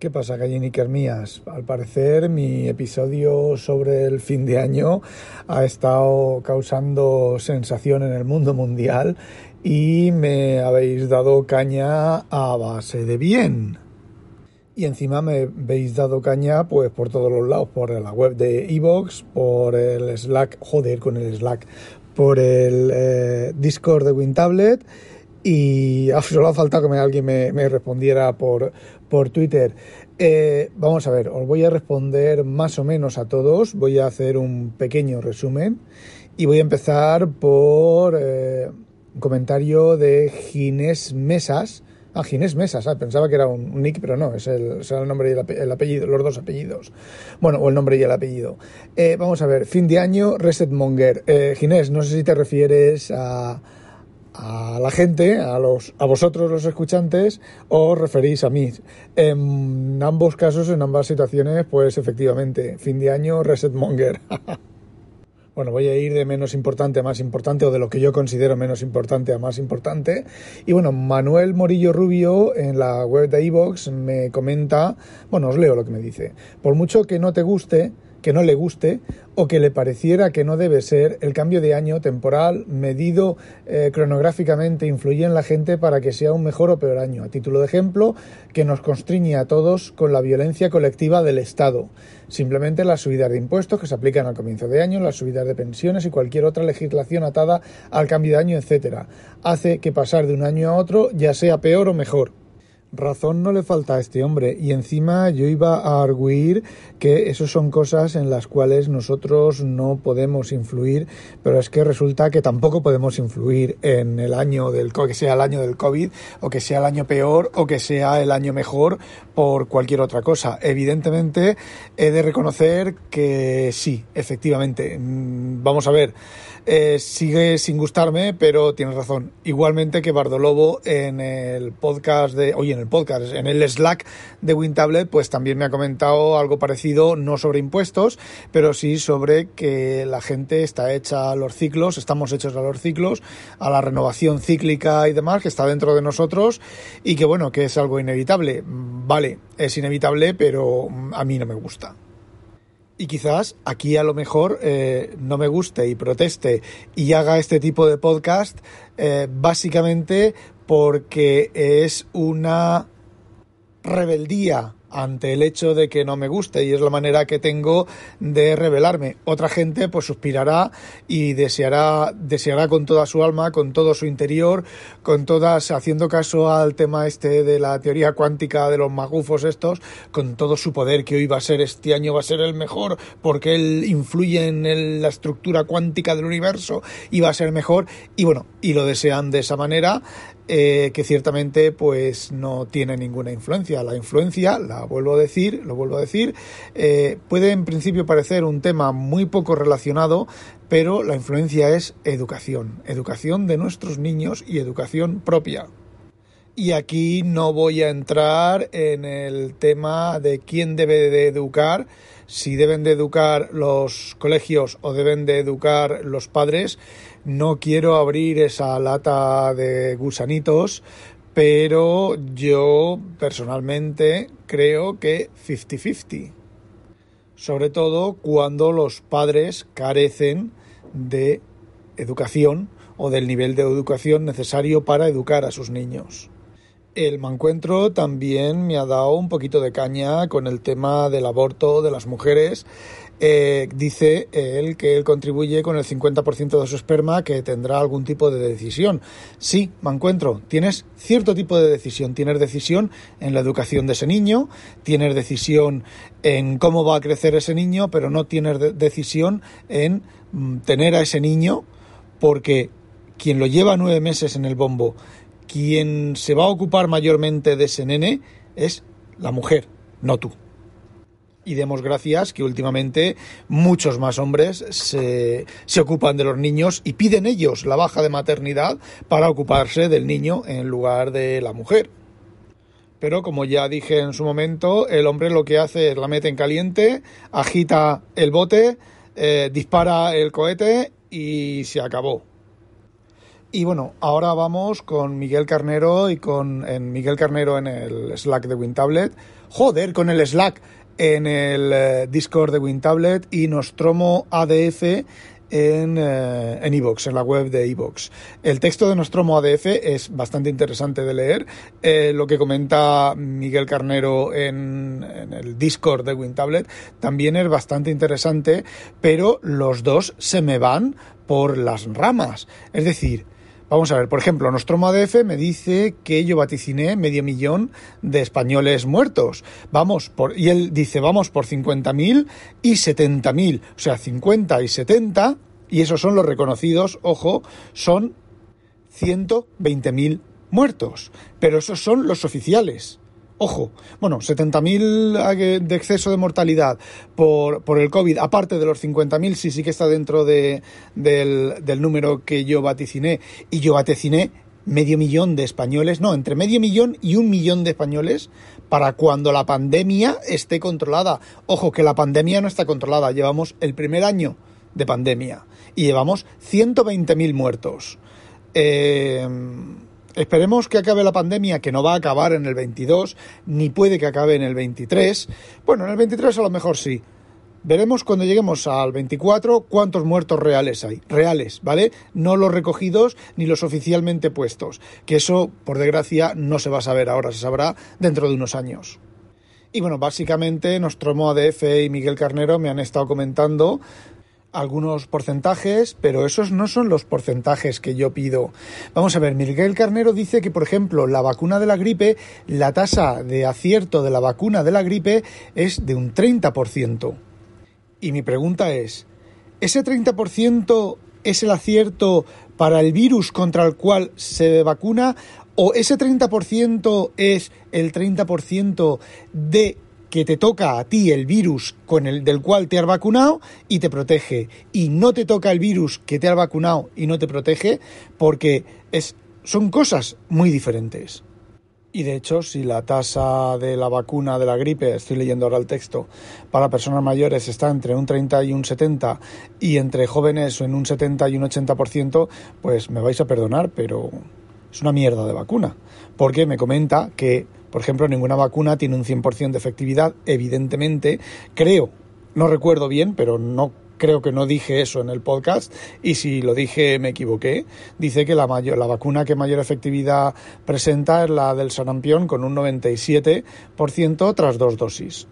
¿Qué pasa, gallinicas mías? Al parecer mi episodio sobre el fin de año ha estado causando sensación en el mundo mundial y me habéis dado caña a base de bien. Y encima me habéis dado caña pues por todos los lados, por la web de Evox, por el Slack, joder con el Slack, por el eh, Discord de WinTablet y solo ha faltado que alguien me, me respondiera por, por Twitter. Eh, vamos a ver, os voy a responder más o menos a todos. Voy a hacer un pequeño resumen y voy a empezar por eh, un comentario de Ginés Mesas. Ah, Ginés Mesas, ah, pensaba que era un, nick, pero no, es el, el nombre y el, apellido, los dos apellidos. Bueno, o el nombre y el apellido. Eh, vamos a ver, fin de año, Reset Monger. Ginés, no sé si te refieres a a la gente, a, los, a vosotros los escuchantes, os referís a mí. En ambos casos, en ambas situaciones, pues efectivamente, fin de año, reset monger. bueno, voy a ir de menos importante a más importante o de lo que yo considero menos importante a más importante. Y bueno, Manuel Morillo Rubio en la web de iVox me comenta, bueno, os leo lo que me dice. Por mucho que no te guste, que no le guste o que le pareciera que no debe ser, el cambio de año temporal medido eh, cronográficamente influye en la gente para que sea un mejor o peor año. A título de ejemplo, que nos constriñe a todos con la violencia colectiva del Estado. Simplemente las subidas de impuestos que se aplican al comienzo de año, las subidas de pensiones y cualquier otra legislación atada al cambio de año, etcétera, hace que pasar de un año a otro ya sea peor o mejor. Razón no le falta a este hombre y encima yo iba a arguir que eso son cosas en las cuales nosotros no podemos influir, pero es que resulta que tampoco podemos influir en el año del que sea el año del COVID o que sea el año peor o que sea el año mejor por cualquier otra cosa. Evidentemente he de reconocer que sí, efectivamente. Mm, vamos a ver, eh, sigue sin gustarme, pero tienes razón. Igualmente que Bardolobo en el podcast de, oye, en el podcast, en el Slack de WinTablet, pues también me ha comentado algo parecido, no sobre impuestos, pero sí sobre que la gente está hecha a los ciclos, estamos hechos a los ciclos, a la renovación cíclica y demás, que está dentro de nosotros y que bueno, que es algo inevitable. Vale, es inevitable, pero a mí no me gusta. Y quizás aquí a lo mejor eh, no me guste y proteste y haga este tipo de podcast eh, básicamente porque es una rebeldía ante el hecho de que no me guste y es la manera que tengo de revelarme. Otra gente pues suspirará y deseará deseará con toda su alma, con todo su interior, con todas haciendo caso al tema este de la teoría cuántica de los magufos estos, con todo su poder que hoy va a ser este año va a ser el mejor porque él influye en la estructura cuántica del universo y va a ser mejor y bueno, y lo desean de esa manera eh, que ciertamente pues no tiene ninguna influencia. La influencia, la vuelvo a decir, lo vuelvo a decir, eh, puede en principio parecer un tema muy poco relacionado, pero la influencia es educación, educación de nuestros niños y educación propia. Y aquí no voy a entrar en el tema de quién debe de educar, si deben de educar los colegios o deben de educar los padres. No quiero abrir esa lata de gusanitos, pero yo personalmente creo que 50-50. Sobre todo cuando los padres carecen de educación o del nivel de educación necesario para educar a sus niños. El mancuentro también me ha dado un poquito de caña con el tema del aborto de las mujeres. Eh, dice él que él contribuye con el 50% de su esperma que tendrá algún tipo de decisión. Sí, mancuentro, tienes cierto tipo de decisión. Tienes decisión en la educación de ese niño, tienes decisión en cómo va a crecer ese niño, pero no tienes decisión en mm, tener a ese niño porque quien lo lleva nueve meses en el bombo quien se va a ocupar mayormente de ese nene es la mujer, no tú. Y demos gracias que últimamente muchos más hombres se, ocupan de los niños y piden ellos la baja de maternidad para ocuparse del niño en lugar de la mujer. Pero como ya dije en su momento, el hombre lo que hace es la mete en caliente, agita el bote, eh, dispara el cohete y se acabó. Y bueno, ahora vamos con Miguel Carnero y con en Miguel Carnero en el Slack de WinTablet. Joder, con el Slack en el eh, Discord de WinTablet y Nostromo ADF en eh, en en la web de Evox. El texto de Nostromo ADF es bastante interesante de leer. Eh, lo que comenta Miguel Carnero en, en, el Discord de WinTablet también es bastante interesante, pero los dos se me van por las ramas. Es decir, Vamos a ver, por ejemplo, Nostromo ADF me dice que yo vaticiné medio millón de españoles muertos. Vamos, por, y él dice, vamos por 50.000 y 70.000. O sea, 50 y 70, y esos son los reconocidos, ojo, son 120.000 muertos. Pero esos son los oficiales. Ojo, bueno, 70.000 de exceso de mortalidad por, por el COVID, aparte de los 50.000, sí, sí que está dentro de, del, del número que yo vaticiné. Y yo vaticiné medio millón de españoles, no, entre medio millón y un millón de españoles para cuando la pandemia esté controlada. Ojo, que la pandemia no está controlada, llevamos el primer año de pandemia y llevamos 120.000 muertos. Eh, Esperemos que acabe la pandemia, que no va a acabar en el 22, ni puede que acabe en el 23. Bueno, en el 23 a lo mejor sí. Veremos cuando lleguemos al 24 cuántos muertos reales hay. Reales, ¿vale? No los recogidos ni los oficialmente puestos. Que eso, por desgracia, no se va a saber ahora, se sabrá dentro de unos años. Y bueno, básicamente Nostromo ADF y Miguel Carnero me han estado comentando algunos porcentajes, pero esos no son los porcentajes que yo pido. Vamos a ver, Miguel Carnero dice que, por ejemplo, la vacuna de la gripe, la tasa de acierto de la vacuna de la gripe es de un 30%. Y mi pregunta es, ¿ese 30% es el acierto para el virus contra el cual se vacuna o ese 30% es el 30% de que te toca a ti el virus con el del cual te has vacunado y te protege y no te toca el virus que te has vacunado y no te protege porque es son cosas muy diferentes. Y de hecho, si la tasa de la vacuna de la gripe, estoy leyendo ahora el texto, para personas mayores está entre un 30 y un 70 y entre jóvenes en un 70 y un 80%, pues me vais a perdonar, pero es una mierda de vacuna. Porque me comenta que por ejemplo, ninguna vacuna tiene un 100% de efectividad, evidentemente. Creo, no recuerdo bien, pero no creo que no dije eso en el podcast y si lo dije me equivoqué. Dice que la, vacuna que mayor efectividad presenta es la del sarampión con un 97% tras dos dosis.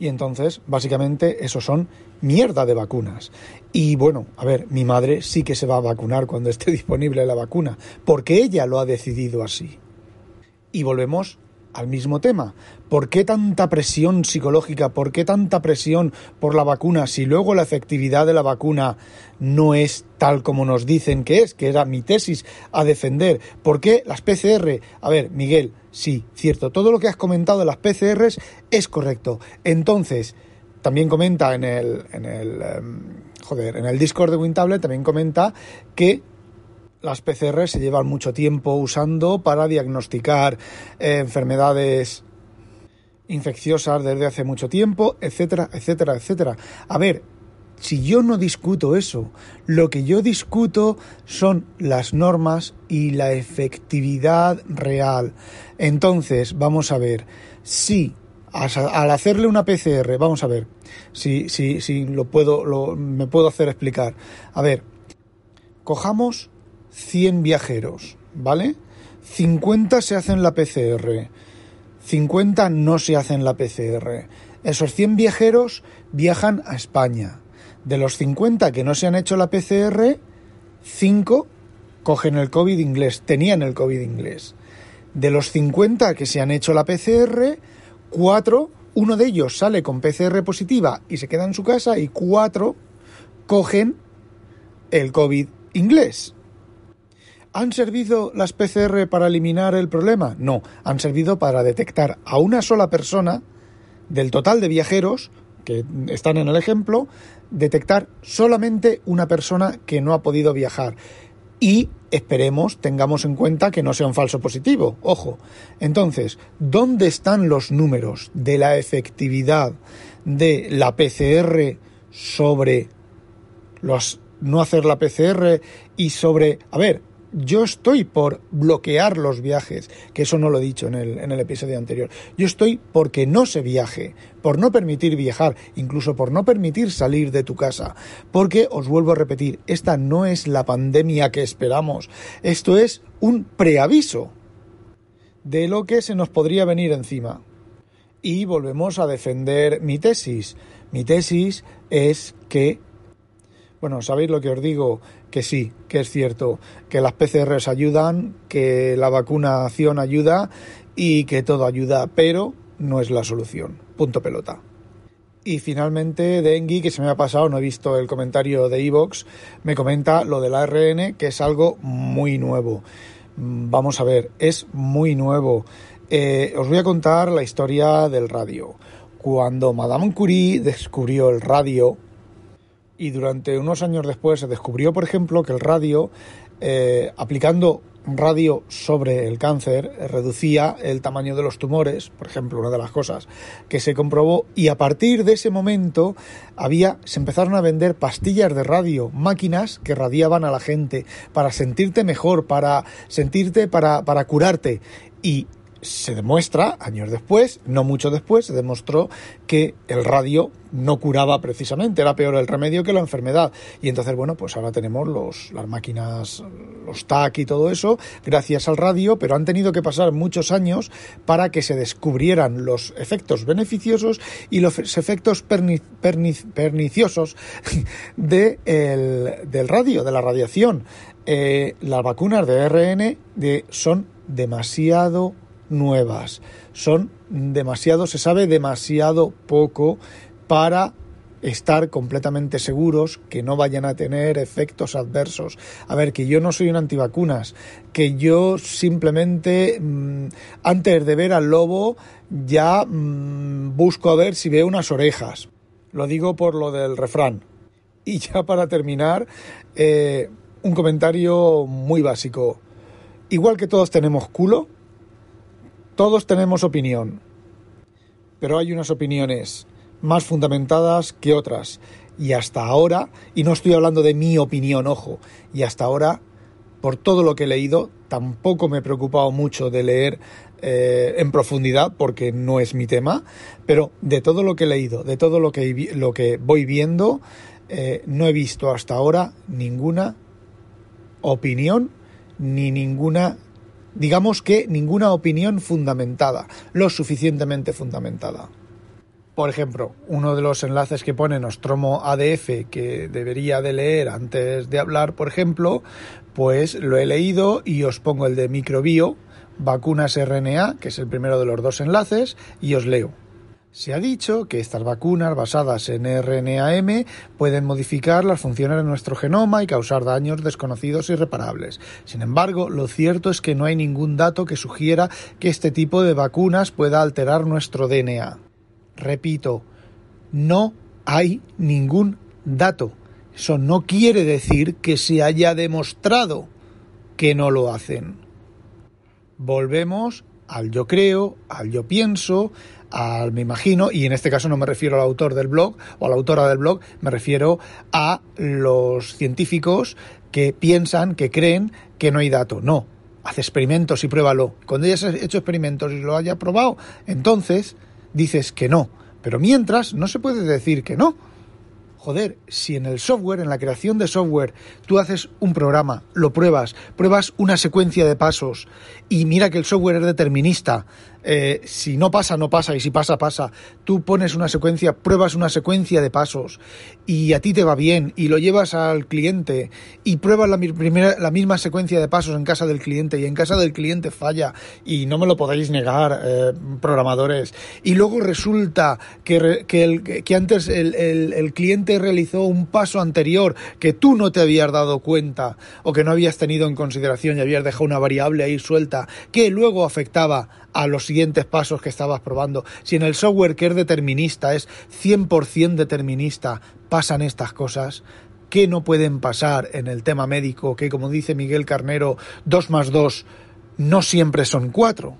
Y entonces, básicamente, eso son mierda de vacunas. Y bueno, a ver, mi madre sí que se va a vacunar cuando esté disponible la vacuna, porque ella lo ha decidido así. Y volvemos al mismo tema. ¿Por qué tanta presión psicológica? ¿Por qué tanta presión por la vacuna si luego la efectividad de la vacuna no es tal como nos dicen que es, que era mi tesis a defender? ¿Por qué las PCR? A ver, Miguel, sí, cierto, todo lo que has comentado de las PCRs es correcto. Entonces, también comenta en el, en el, em, joder, en el Discord de WinTablet, también comenta que las PCR se llevan mucho tiempo usando para diagnosticar eh, enfermedades infecciosas desde hace mucho tiempo, etcétera, etcétera, etcétera. A ver, si yo no discuto eso, lo que yo discuto son las normas y la efectividad real. Entonces, vamos a ver, si al hacerle una PCR, vamos a ver, si, si, si lo puedo, me puedo hacer explicar. A ver, cojamos 100 viajeros, ¿vale? 50 se hacen la PCR, 50 no se hacen la PCR. Esos 100 viajeros viajan a España. De los 50 que no se han hecho la PCR, 5 cogen el COVID inglés, tenían el COVID inglés. De los 50 que se han hecho la PCR, 4, uno de ellos sale con PCR positiva y se queda en su casa y 4 cogen el COVID inglés. ¿Han servido las PCR para eliminar el problema? No, han servido para detectar a una sola persona del total de viajeros que están en el ejemplo, detectar solamente una persona que no ha podido viajar. Y esperemos, tengamos en cuenta que no sea un falso positivo. Ojo. Entonces, ¿dónde están los números de la efectividad de la PCR sobre los no hacer la PCR y sobre, a ver, yo estoy por bloquear los viajes, que eso no lo he dicho en el, en el episodio anterior. Yo estoy porque no se viaje, por no permitir viajar, incluso por no permitir salir de tu casa. Porque, os vuelvo a repetir, esta no es la pandemia que esperamos. Esto es un preaviso de lo que se nos podría venir encima. Y volvemos a defender mi tesis. Mi tesis es que bueno, ¿sabéis lo que os digo? Que sí, que es cierto, que las PCRs ayudan, que la vacunación ayuda y que todo ayuda, pero no es la solución. Punto pelota. Y finalmente, Dengue, que se me ha pasado, no he visto el comentario de Evox, me comenta lo del ARN, que es algo muy nuevo. Vamos a ver, es muy nuevo. Eh, os voy a contar la historia del radio. Cuando Madame Curie descubrió el radio, y durante unos años después se descubrió, por ejemplo, que el radio, eh, aplicando radio sobre el cáncer, reducía el tamaño de los tumores, por ejemplo, una de las cosas que se comprobó, y a partir de ese momento había, se empezaron a vender pastillas de radio, máquinas que radiaban a la gente para sentirte mejor, para sentirte, para, para curarte. Y se demuestra, años después, no mucho después, se demostró que el radio no curaba precisamente, era peor el remedio que la enfermedad. Y entonces, bueno, pues ahora tenemos los, las máquinas, los TAC y todo eso, gracias al radio, pero han tenido que pasar muchos años para que se descubrieran los efectos beneficiosos y los efectos perniciosos de del radio, de la radiación. Eh, las vacunas de RN de, son demasiado nuevas. Son demasiado, se sabe demasiado poco para estar completamente seguros que no vayan a tener efectos adversos. A ver, que yo no soy un antivacunas, que yo simplemente mm, antes de ver al lobo ya mm, busco a ver si veo unas orejas. Lo digo por lo del refrán. Y ya para terminar, eh, un comentario muy básico. Igual que todos tenemos culo, todos tenemos opinión, pero hay unas opiniones más fundamentadas que otras. Y hasta ahora, y no estoy hablando de mi opinión, ojo, y hasta ahora, por todo lo que he leído, tampoco me he preocupado mucho de leer eh, en profundidad porque no es mi tema, pero de todo lo que he leído, de todo lo que, lo que voy viendo, eh, no he visto hasta ahora ninguna opinión ni ninguna digamos que ninguna opinión fundamentada, lo suficientemente fundamentada. Por ejemplo, uno de los enlaces que pone Nostromo ADF que debería de leer antes de hablar, por ejemplo, pues lo he leído y os pongo el de microbio, vacunas RNA, que es el primero de los dos enlaces, y os leo. Se ha dicho que estas vacunas basadas en RNAM pueden modificar las funciones de nuestro genoma y causar daños desconocidos e irreparables. Sin embargo, lo cierto es que no hay ningún dato que sugiera que este tipo de vacunas pueda alterar nuestro DNA. Repito, no hay ningún dato. Eso no quiere decir que se haya demostrado que no lo hacen. Volvemos al yo creo, al yo pienso, al me imagino, y en este caso no me refiero al autor del blog o a la autora del blog, me refiero a los científicos que piensan, que creen que no hay dato. No, haz experimentos y pruébalo. Cuando hayas hecho experimentos y lo haya probado, entonces dices que no. Pero mientras no se puede decir que no. Joder, si en el software, en la creación de software, tú haces un programa, lo pruebas, pruebas una secuencia de pasos y mira que el software es determinista, eh, si no pasa, no pasa, y si pasa, pasa. Tú pones una secuencia, pruebas una secuencia de pasos, y a ti te va bien, y lo llevas al cliente, y pruebas la, primera, la misma secuencia de pasos en casa del cliente, y en casa del cliente falla, y no me lo podéis negar, eh, programadores. Y luego resulta que, que, el, que antes el, el, el cliente realizó un paso anterior que tú no te habías dado cuenta, o que no habías tenido en consideración y habías dejado una variable ahí suelta, que luego afectaba a los siguientes pasos que estabas probando. Si en el software que es determinista, es 100% determinista, pasan estas cosas, ¿qué no pueden pasar en el tema médico? Que como dice Miguel Carnero, 2 más 2 no siempre son 4.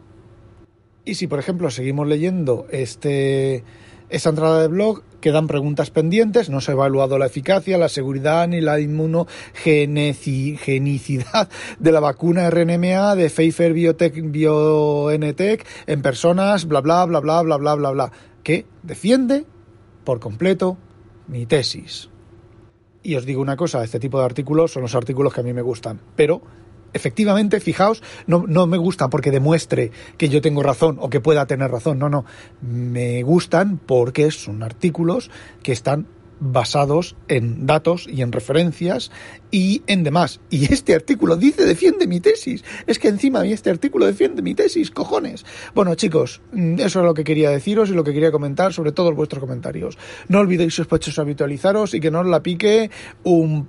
Y si, por ejemplo, seguimos leyendo este, esta entrada de blog, quedan preguntas pendientes, no se ha evaluado la eficacia, la seguridad ni la inmunogenicidad de la vacuna RNMA de Pfizer BioNTech en personas, bla bla bla bla bla bla bla bla, que defiende por completo mi tesis. Y os digo una cosa, este tipo de artículos son los artículos que a mí me gustan, pero efectivamente, fijaos, no, no, me gusta porque demuestre que yo tengo razón o que pueda tener razón, no, no, me gustan porque son artículos que están basados en datos y en referencias y en demás. Y este artículo dice defiende mi tesis. Es que encima este artículo defiende mi tesis, cojones. Bueno, chicos, mm, eso es lo que quería deciros y lo que quería comentar sobre todos vuestros comentarios. No olvidéis sospechosos habitualizaros y que no os la pique un